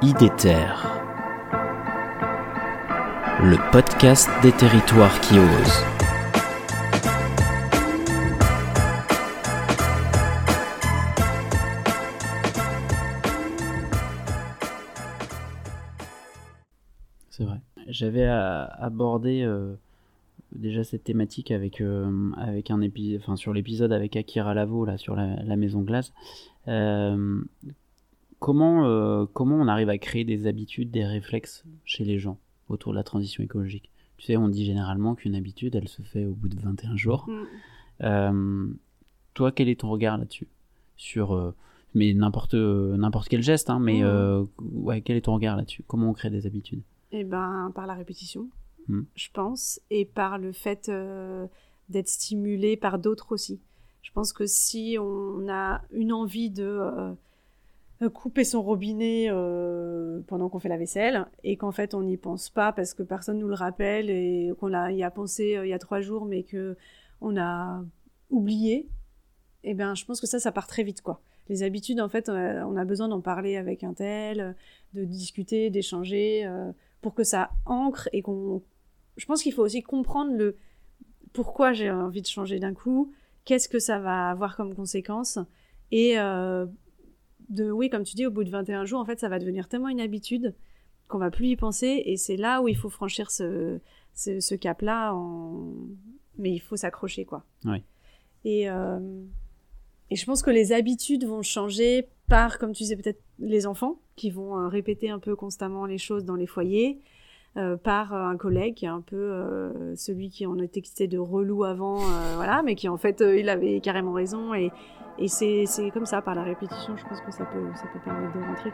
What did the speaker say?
IDETER, le podcast des territoires qui osent. C'est vrai. J'avais abordé euh, déjà cette thématique avec, euh, avec un épisode, sur l'épisode avec Akira Lavo là sur la, la maison glace. Euh, comment, euh, comment on arrive à créer des habitudes, des réflexes chez les gens autour de la transition écologique? Tu sais, on dit généralement qu'une habitude, elle se fait au bout de 21 jours. Mm. Euh, toi, quel est ton regard là-dessus? Sur, euh, mais n'importe n'importe quel geste, hein, mais euh, ouais, quel est ton regard là-dessus? Comment on crée des habitudes? Eh ben, par la répétition, Mm. je pense, et par le fait euh, d'être stimulé par d'autres aussi. Je pense que si on a une envie de euh, couper son robinet euh, pendant qu'on fait la vaisselle, et qu'en fait on n'y pense pas parce que personne nous le rappelle, et qu'on y a pensé euh, il y a trois jours, mais que on a oublié, eh ben, je pense que ça, ça part très vite, quoi. Les habitudes, en fait, euh, on a besoin d'en parler avec un tel, euh, de discuter, d'échanger, euh, pour que ça ancre et qu'on. Je pense qu'il faut aussi comprendre le pourquoi j'ai envie de changer d'un coup, qu'est-ce que ça va avoir comme conséquence, et euh, de, oui, comme tu dis, au bout de 21 jours, en fait, ça va devenir tellement une habitude qu'on va plus y penser, et c'est là où il faut franchir ce, ce, ce cap-là, en... mais il faut s'accrocher, quoi. Ouais. Et, euh, et je pense que les habitudes vont changer par, comme tu disais, peut-être les enfants qui vont euh, répéter un peu constamment les choses dans les foyers, euh, par un collègue qui est un peu euh, celui qui en était quitté de relou avant, euh, voilà, mais qui en fait il avait carrément raison et, c'est comme ça par la répétition, je pense que ça peut ça peut permettre de rentrer.